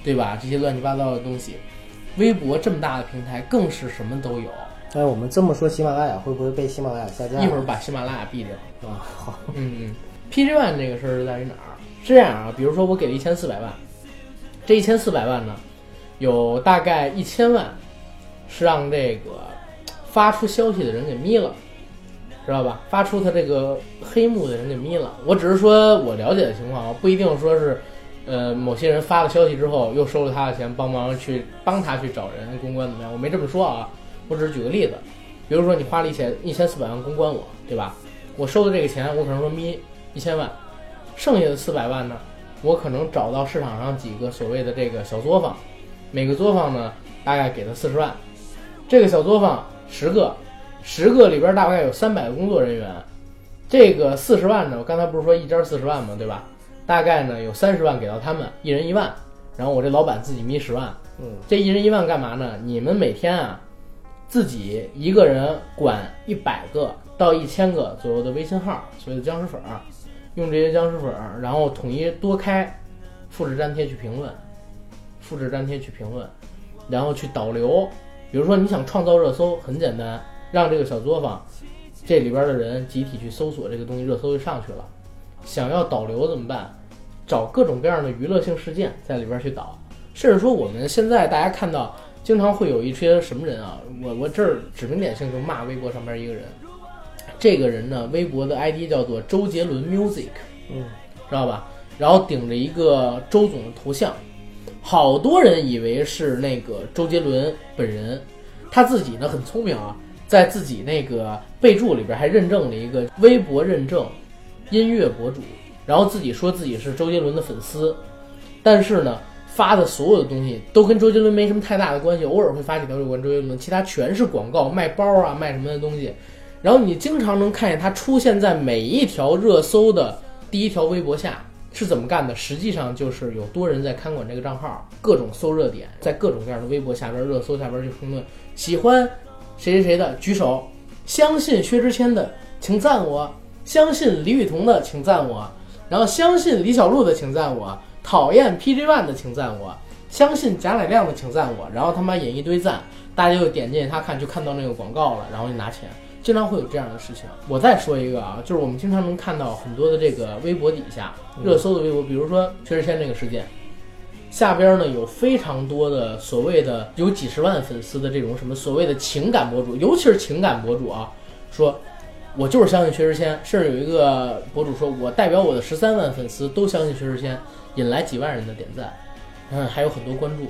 对吧？这些乱七八糟的东西。微博这么大的平台，更是什么都有。但是我们这么说，喜马拉雅会不会被喜马拉雅下架？一会儿把喜马拉雅毙掉。啊，好，嗯嗯，PG One 这个事儿是在于哪儿？是这样啊，比如说我给了一千四百万，这一千四百万呢，有大概一千万是让这个发出消息的人给眯了，知道吧？发出他这个黑幕的人给眯了。我只是说我了解的情况啊，不一定说是，呃，某些人发了消息之后又收了他的钱，帮忙去帮他去找人公关怎么样？我没这么说啊，我只是举个例子，比如说你花了一千一千四百万公关我，对吧？我收的这个钱，我可能说眯一千万，剩下的四百万呢，我可能找到市场上几个所谓的这个小作坊，每个作坊呢大概给他四十万，这个小作坊十个，十个里边大概有三百个工作人员，这个四十万呢，我刚才不是说一家四十万吗？对吧？大概呢有三十万给到他们，一人一万，然后我这老板自己眯十万，嗯，这一人一万干嘛呢？你们每天啊，自己一个人管一百个到一千个左右的微信号，所谓的僵尸粉儿，用这些僵尸粉儿，然后统一多开，复制粘贴去评论，复制粘贴去评论，然后去导流。比如说你想创造热搜，很简单，让这个小作坊这里边的人集体去搜索这个东西，热搜就上去了。想要导流怎么办？找各种各样的娱乐性事件在里边去导，甚至说我们现在大家看到，经常会有一些什么人啊，我我这儿指名点姓就骂微博上边一个人，这个人呢，微博的 ID 叫做周杰伦 Music，嗯，知道吧？然后顶着一个周总的头像，好多人以为是那个周杰伦本人，他自己呢很聪明啊，在自己那个备注里边还认证了一个微博认证音乐博主，然后自己说自己是周杰伦的粉丝，但是呢发的所有的东西都跟周杰伦没什么太大的关系，偶尔会发几条有关周杰伦，其他全是广告卖包啊卖什么的东西，然后你经常能看见他出现在每一条热搜的第一条微博下。是怎么干的？实际上就是有多人在看管这个账号，各种搜热点，在各种各样的微博下边、热搜下边去评论，喜欢谁谁谁的举手，相信薛之谦的请赞我，相信李雨桐的请赞我，然后相信李小璐的请赞我，讨厌 PG One 的请赞我，相信贾乃亮的请赞我，然后他妈引一堆赞，大家就点进去他看，就看到那个广告了，然后就拿钱。经常会有这样的事情。我再说一个啊，就是我们经常能看到很多的这个微博底下热搜的微博，比如说薛之谦这个事件，下边呢有非常多的所谓的有几十万粉丝的这种什么所谓的情感博主，尤其是情感博主啊，说我就是相信薛之谦，甚至有一个博主说我代表我的十三万粉丝都相信薛之谦，引来几万人的点赞，嗯，还有很多关注。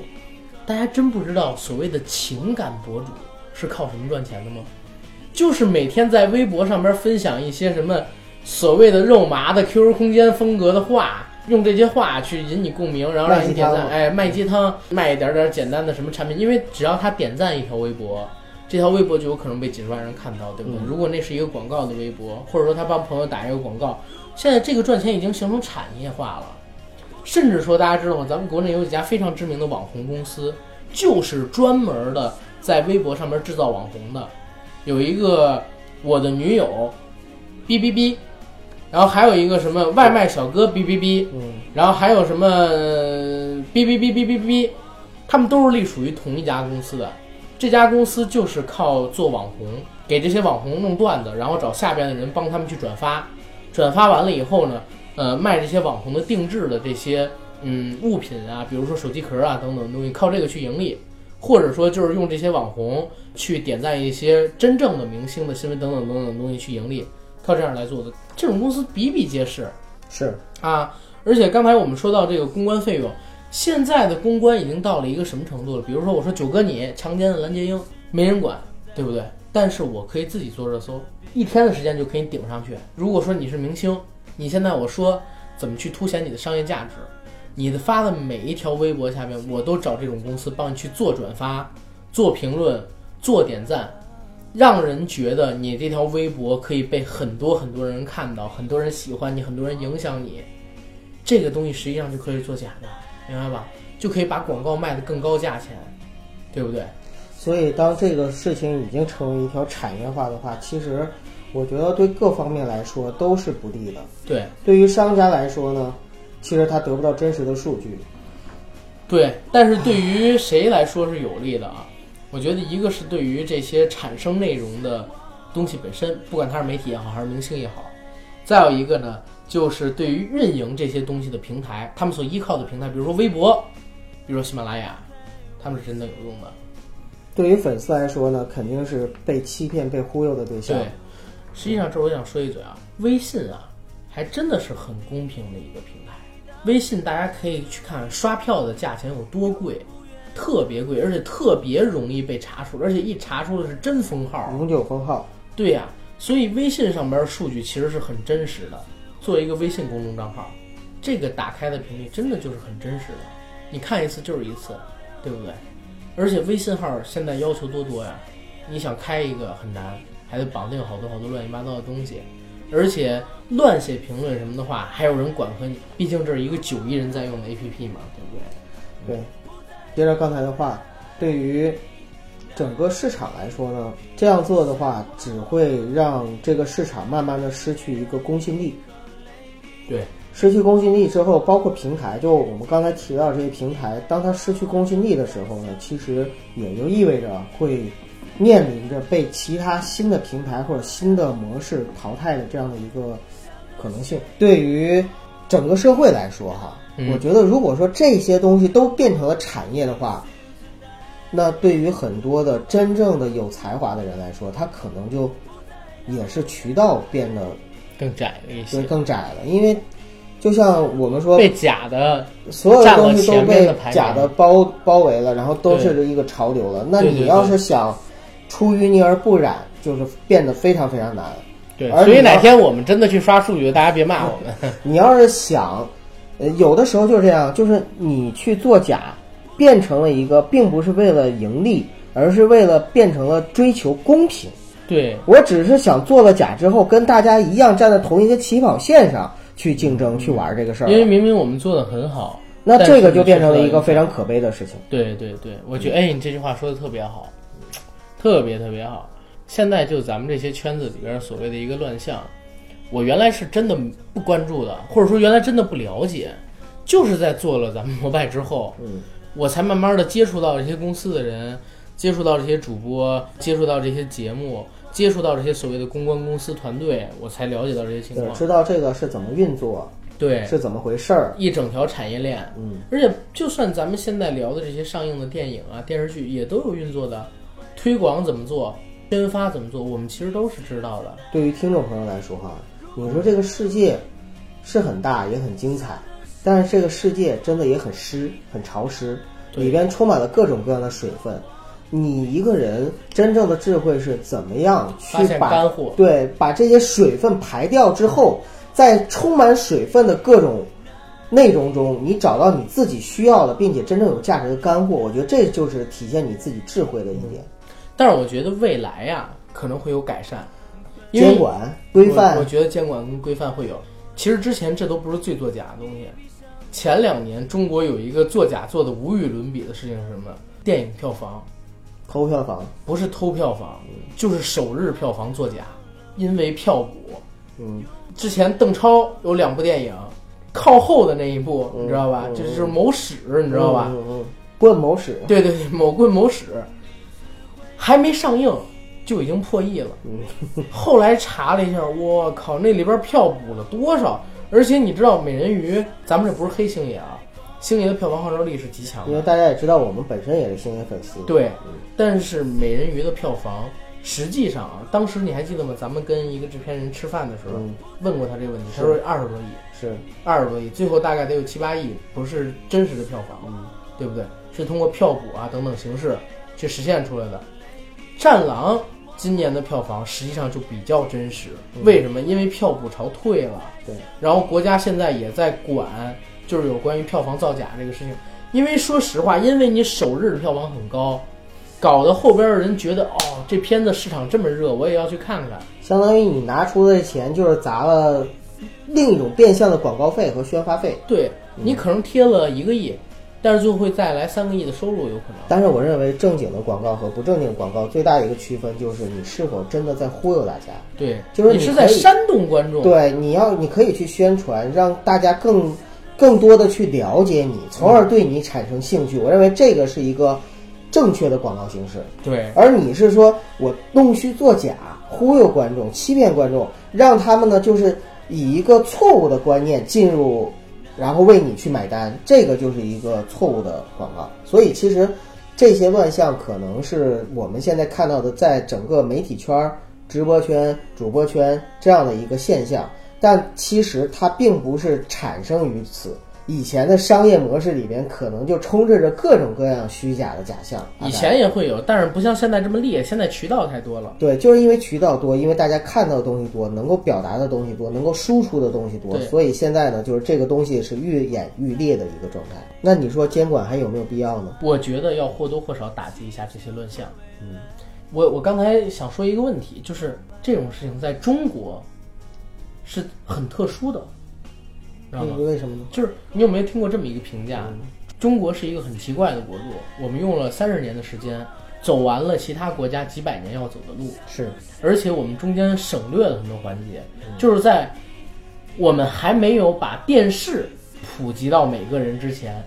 大家真不知道所谓的情感博主是靠什么赚钱的吗？就是每天在微博上边分享一些什么所谓的肉麻的 QQ 空间风格的话，用这些话去引你共鸣，然后让你点赞。哎，卖鸡汤，卖一点点简单的什么产品，因为只要他点赞一条微博，这条微博就有可能被几十万人看到，对不对？如果那是一个广告的微博，或者说他帮朋友打一个广告，现在这个赚钱已经形成产业化了，甚至说大家知道吗？咱们国内有几家非常知名的网红公司，就是专门的在微博上面制造网红的。有一个我的女友，哔哔哔，然后还有一个什么外卖小哥哔哔哔，嗯，然后还有什么哔哔哔哔哔哔，他们都是隶属于同一家公司的。这家公司就是靠做网红，给这些网红弄段子，然后找下边的人帮他们去转发，转发完了以后呢，呃，卖这些网红的定制的这些嗯物品啊，比如说手机壳啊等等东西，靠这个去盈利。或者说就是用这些网红去点赞一些真正的明星的新闻等等等等东西去盈利，靠这样来做的，这种公司比比皆是。是啊，而且刚才我们说到这个公关费用，现在的公关已经到了一个什么程度了？比如说我说九哥你强奸了蓝洁瑛，没人管，对不对？但是我可以自己做热搜，一天的时间就可以顶上去。如果说你是明星，你现在我说怎么去凸显你的商业价值？你的发的每一条微博下面，我都找这种公司帮你去做转发、做评论、做点赞，让人觉得你这条微博可以被很多很多人看到，很多人喜欢你，很多人影响你。这个东西实际上就可以做假的，明白吧？就可以把广告卖得更高价钱，对不对？所以当这个事情已经成为一条产业化的话，其实我觉得对各方面来说都是不利的。对，对于商家来说呢？其实他得不到真实的数据，对，但是对于谁来说是有利的啊？我觉得一个是对于这些产生内容的东西本身，不管它是媒体也好，还是明星也好；再有一个呢，就是对于运营这些东西的平台，他们所依靠的平台，比如说微博，比如说喜马拉雅，他们是真的有用的。对于粉丝来说呢，肯定是被欺骗、被忽悠的对象。对，实际上这我想说一嘴啊，微信啊，还真的是很公平的一个平台。微信大家可以去看刷票的价钱有多贵，特别贵，而且特别容易被查出，而且一查出的是真封号，永久封号。对呀，所以微信上边数据其实是很真实的。作为一个微信公众账号，这个打开的频率真的就是很真实的，你看一次就是一次，对不对？而且微信号现在要求多多呀，你想开一个很难，还得绑定好多好多乱七八糟的东西。而且乱写评论什么的话，还有人管和你，毕竟这是一个九亿人在用的 APP 嘛，对不对？对。接着刚才的话，对于整个市场来说呢，这样做的话，只会让这个市场慢慢的失去一个公信力。对，失去公信力之后，包括平台，就我们刚才提到这些平台，当它失去公信力的时候呢，其实也就意味着会面临着被其他新的平台或者新的模式淘汰的这样的一个可能性。对于整个社会来说，哈，嗯我觉得如果说这些东西都变成了产业的话，那对于很多的真正的有才华的人来说，他可能就也是渠道变得更窄了一就些，更窄了，因为就像我们说，被假的所有的东西都被假的包包围了，然后都是一个潮流了。那你要是想出淤泥而不染，就是变得非常非常难。对，而所以哪天我们真的去刷数据，大家别骂我们。你要是想，呃，有的时候就是这样，就是你去做假，变成了一个，并不是为了盈利，而是为了变成了追求公平。对，我只是想做了假之后，跟大家一样站在同一个起跑线上去竞争、去玩这个事儿因。为明明我们做的很好，那这个就变成了一个非常可悲的事情。对对对，我觉得哎，你这句话说的特别好，特别特别好。现在就咱们这些圈子里边所谓的一个乱象，我原来是真的不关注的，或者说原来真的不了解，就是在做了咱们摩拜之后，嗯，我才慢慢的接触到这些公司的人，接触到这些主播，接触到这些节目，接触到这些所谓的公关公司团队，我才了解到这些情对，况。知道这个是怎么运作，对，是怎么回事儿。一整条产业链，嗯，而且就算咱们现在聊的这些上映的电影啊、电视剧，也都有运作的，推广怎么做，宣发怎么做，我们其实都是知道的。对于听众朋友来说哈，你说这个世界是很大也很精彩，但是这个世界真的也很湿、很潮湿，里边充满了各种各样的水分。你一个人真正的智慧是怎么样去把干货对把这些水分排掉之后，在充满水分的各种内容中，你找到你自己需要的，并且真正有价值的干货。我觉得这就是体现你自己智慧的一点。但是我觉得未来呀、可能会有改善，监管规范我我觉得监管跟规范会有。其实之前这都不是最作假的东西。前两年中国有一个作假做的无与伦比的事情是什么？电影票房偷票房，不是偷票房，就是首日票房作假，因为票补。嗯，之前邓超有两部电影，靠后的那一部嗯你知道吧？嗯这就是某史，你知道吧？棍某史。对对对，某棍某屎，还没上映就已经破亿了。嗯 后来查了一下，我靠，那里边票补了多少？而且你知道，美人鱼，咱们这不是黑星爷啊，星爷的票房号召力是极强的。因为大家也知道，我们本身也是星爷粉丝。对，但是美人鱼的票房，实际上啊，当时你还记得吗？咱们跟一个制片人吃饭的时候，嗯问过他这个问题，他说二十多亿。是，二十多亿，最后大概得有七八亿，不是真实的票房，嗯对不对？是通过票补啊等等形式去实现出来的。战狼今年的票房实际上就比较真实，为什么？因为票补潮退了，对，然后国家现在也在管，就是有关于票房造假这个事情。因为说实话，因为你首日的票房很高，搞得后边的人觉得哦，这片子市场这么热，我也要去看看。相当于你拿出的钱就是砸了另一种变相的广告费和宣发费。对你可能贴了一个亿，但是最后会带来三个亿的收入，有可能。但是我认为正经的广告和不正经的广告最大的一个区分就是你是否真的在忽悠大家。对，就是你你是在煽动观众。对，你要你可以去宣传，让大家更更多的去了解你，从而对你产生兴趣。我认为这个是一个正确的广告形式。对而你是说我弄虚作假，忽悠观众，欺骗观众，让他们呢就是以一个错误的观念进入，然后为你去买单，这个就是一个错误的广告。所以其实这些乱象可能是我们现在看到的，在整个媒体圈、直播圈、主播圈这样的一个现象，但其实它并不是产生于此。以前的商业模式里边，可能就充斥着各种各样虚假的假象。以前也会有，但是不像现在这么烈，现在渠道太多了。对，就是因为渠道多，因为大家看到的东西多，能够表达的东西多，能够输出的东西多，对所以现在呢，就是这个东西是愈演愈烈的一个状态。那你说监管还有没有必要呢？我觉得要或多或少打击一下这些乱象。嗯，我我刚才想说一个问题，就是这种事情在中国是很特殊的，知道吗？为什么呢？就是你有没有听过这么一个评价？中国是一个很奇怪的国度，我们用了三十年的时间走完了其他国家几百年要走的路，是，而且我们中间省略了很多环节，就是在我们还没有把电视普及到每个人之前，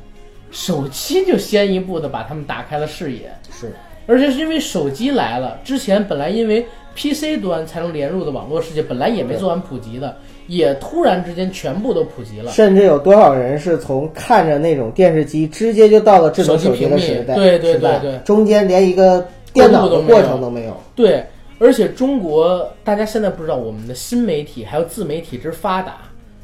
手机就先一步的把他们打开了视野。是，而且是因为手机来了，之前本来因为 PC 端才能连入的网络世界，本来也没做完普及的，也突然之间全部都普及了。甚至有多少人是从看着那种电视机，直接就到了智能手机的时代，对对对对中间连一个电脑的过程都没有。对，而且中国大家现在不知道，我们的新媒体还有自媒体之发达，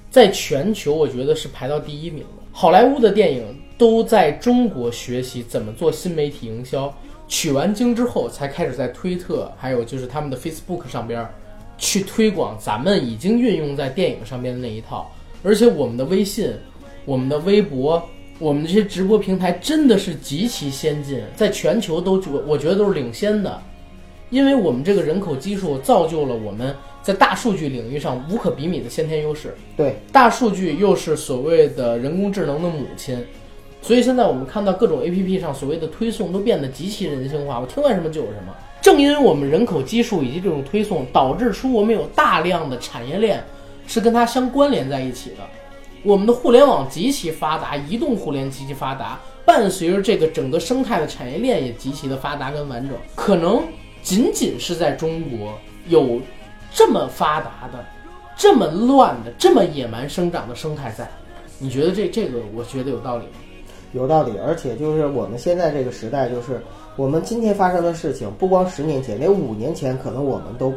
在全球我觉得是排到第一名的。好莱坞的电影都在中国学习怎么做新媒体营销，取完经之后，才开始在推特还有就是他们的 Facebook 上边儿去推广咱们已经运用在电影上边的那一套。而且我们的微信、我们的微博、我们这些直播平台真的是极其先进，在全球都觉我觉得都是领先的。因为我们这个人口基数造就了我们在大数据领域上无可比拟的先天优势。对，大数据又是所谓的人工智能的母亲，所以现在我们看到各种 APP 上所谓的推送都变得极其人性化，我听完什么就有什么。正因为我们人口基数以及这种推送，导致出我们有大量的产业链是跟它相关联在一起的。我们的互联网极其发达，移动互联极其发达，伴随着这个整个生态的产业链也极其的发达跟完整。可能仅仅是在中国有这么发达的、这么乱的、这么野蛮生长的生态在，你觉得这这个我觉得有道理吗？有道理，而且就是我们现在这个时代，就是我们今天发生的事情，不光十年前，连五年前可能我们都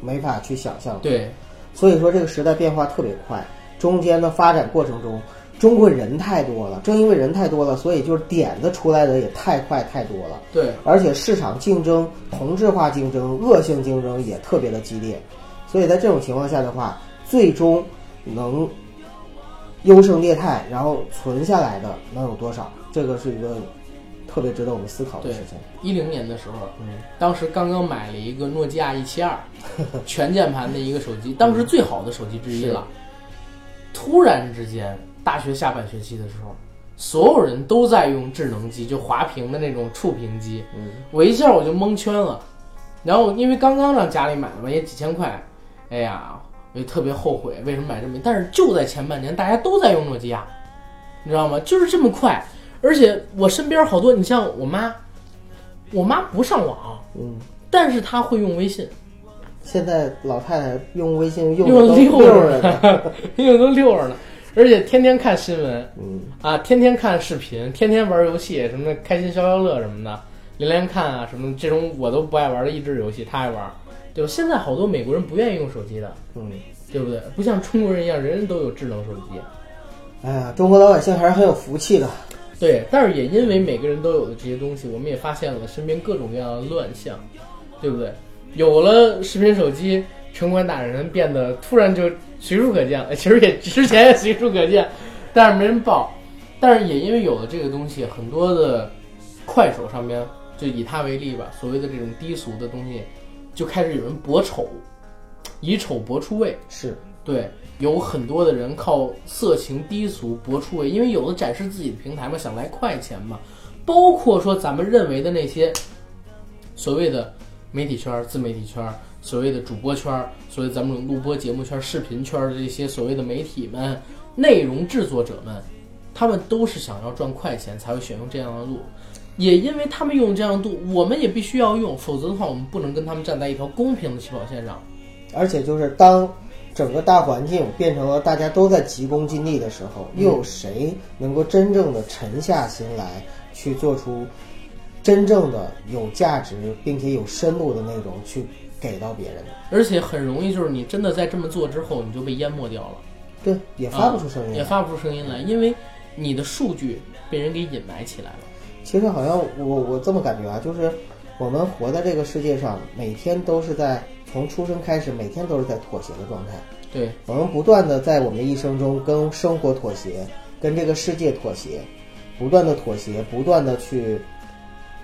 没法去想象。对，所以说这个时代变化特别快，中间的发展过程中，中国人太多了，正因为人太多了，所以就是点子出来的也太快太多了，对，而且市场竞争、同质化竞争、恶性竞争也特别的激烈，所以在这种情况下的话，最终能优胜劣汰，然后存下来的能有多少？这个是一个特别值得我们思考的事情。一零年的时候，嗯，当时刚刚买了一个诺基亚一七二，全键盘的一个手机，当时最好的手机之一了。突然之间，大学下半学期的时候，所有人都在用智能机，就滑屏的那种触屏机。嗯，我一下我就蒙圈了。然后因为刚刚让家里买的嘛，也几千块，哎呀，我就特别后悔为什么买这么。但是就在前半年，大家都在用诺基亚，你知道吗？就是这么快。而且我身边好多，你像我妈，我妈不上网，嗯，但是她会用微信，现在老太太用微信用用的都溜着呢。呢，用都溜着呢，而且天天看新闻嗯，啊，天天看视频，天天玩游戏，什么开心消消乐什么的，连连看啊什么这种我都不爱玩的益智游戏，她爱玩，对吧？现在好多美国人不愿意用手机的，嗯，对不对？不像中国人一样，人人都有智能手机。哎呀，中国老百姓还是很有福气的。对，但是也因为每个人都有的这些东西，我们也发现了身边各种各样的乱象，对不对？有了视频手机，城管打人变得突然就 随处可见了。其实也之前也随处可见，但是没人报。但是也因为有了这个东西，很多的快手上面，就以它为例吧，所谓的这种低俗的东西，就开始有人博丑，以丑博出位。是，对，有很多的人靠色情低俗博出位，因为有的展示自己的平台嘛，想来快钱嘛。包括说咱们认为的那些所谓的媒体圈、自媒体圈、所谓的主播圈、所谓咱们录播节目圈、视频圈的这些所谓的媒体们、内容制作者们，他们都是想要赚快钱才会选用这样的路。也因为他们用这样度，我们也必须要用，否则的话，我们不能跟他们站在一条公平的起跑线上。而且就是当整个大环境变成了大家都在急功近利的时候，嗯又有谁能够真正的沉下心来去做出真正的有价值并且有深度的内容去给到别人呢？而且很容易，就是你真的在这么做之后，你就被淹没掉了，对，也发不出声音。啊也发不出声音来，因为你的数据被人给隐埋起来了。其实好像我我这么感觉啊，就是我们活在这个世界上，每天都是在从出生开始，每天都是在妥协的状态。对，我们不断的在我们的一生中跟生活妥协，跟这个世界妥协，不断的妥协，不断的去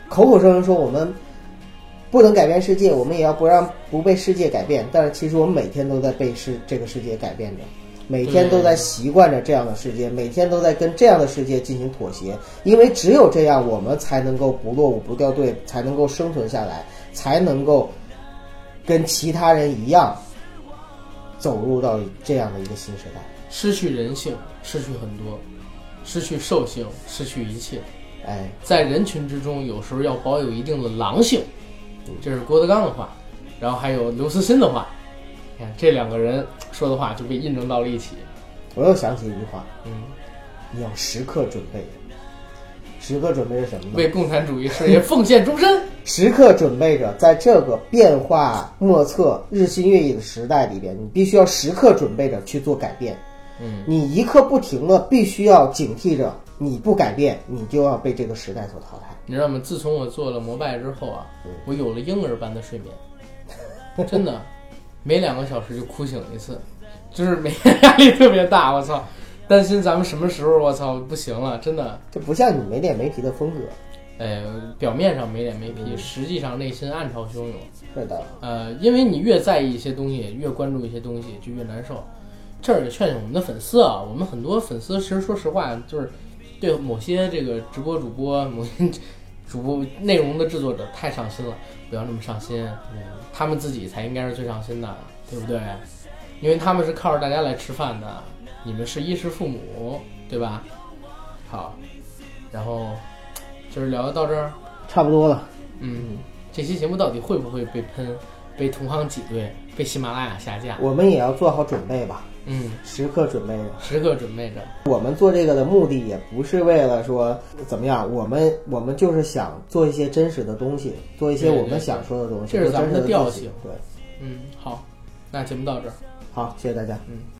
口口声声说我们不能改变世界，我们也要不让不被世界改变。但是其实我们每天都在被世这个世界改变着，每天都在习惯着这样的世界，每天都在跟这样的世界进行妥协。因为只有这样，我们才能够不落伍、不掉队，才能够生存下来，才能够跟其他人一样走入到这样的一个新时代。失去人性，失去很多，失去兽性，失去一切。哎，在人群之中，有时候要保有一定的狼性，这是郭德纲的话，然后还有刘慈欣的话，你看这两个人说的话就被印证到了一起。我又想起一句话，嗯，你要时刻准备。时刻准备着什么呢？为共产主义事业奉献终身。时刻准备着，在这个变化莫测、日新月异的时代里边，你必须要时刻准备着去做改变。嗯，你一刻不停的必须要警惕着，你不改变，你就要被这个时代所淘汰。你知道吗？自从我做了摩拜之后啊，我有了婴儿般的睡眠，真的，每两个小时就哭醒一次，就是每天压力特别大，我操，担心咱们什么时候我操不行了，真的。这不像你没脸没皮的风格。哎，表面上没脸没皮，实际上内心暗潮汹涌。是的，呃，因为你越在意一些东西，越关注一些东西，就越难受。这儿也劝劝我们的粉丝啊，我们很多粉丝其实说实话，就是对某些这个直播主播、某些主播内容的制作者太上心了，不要那么上心。他们自己才应该是最上心的，对不对？因为他们是靠着大家来吃饭的，你们是衣食父母，对吧？好，然后就是聊到这儿，差不多了。嗯，这期节目到底会不会被喷、被同行挤兑、被喜马拉雅下架？我们也要做好准备吧，嗯，时刻准备着。时刻准备着。我们做这个的目的也不是为了说怎么样，我们我们就是想做一些真实的东西，做一些我们想说的东西，这是咱们的调性对，嗯，好，那节目到这儿。好，谢谢大家。嗯。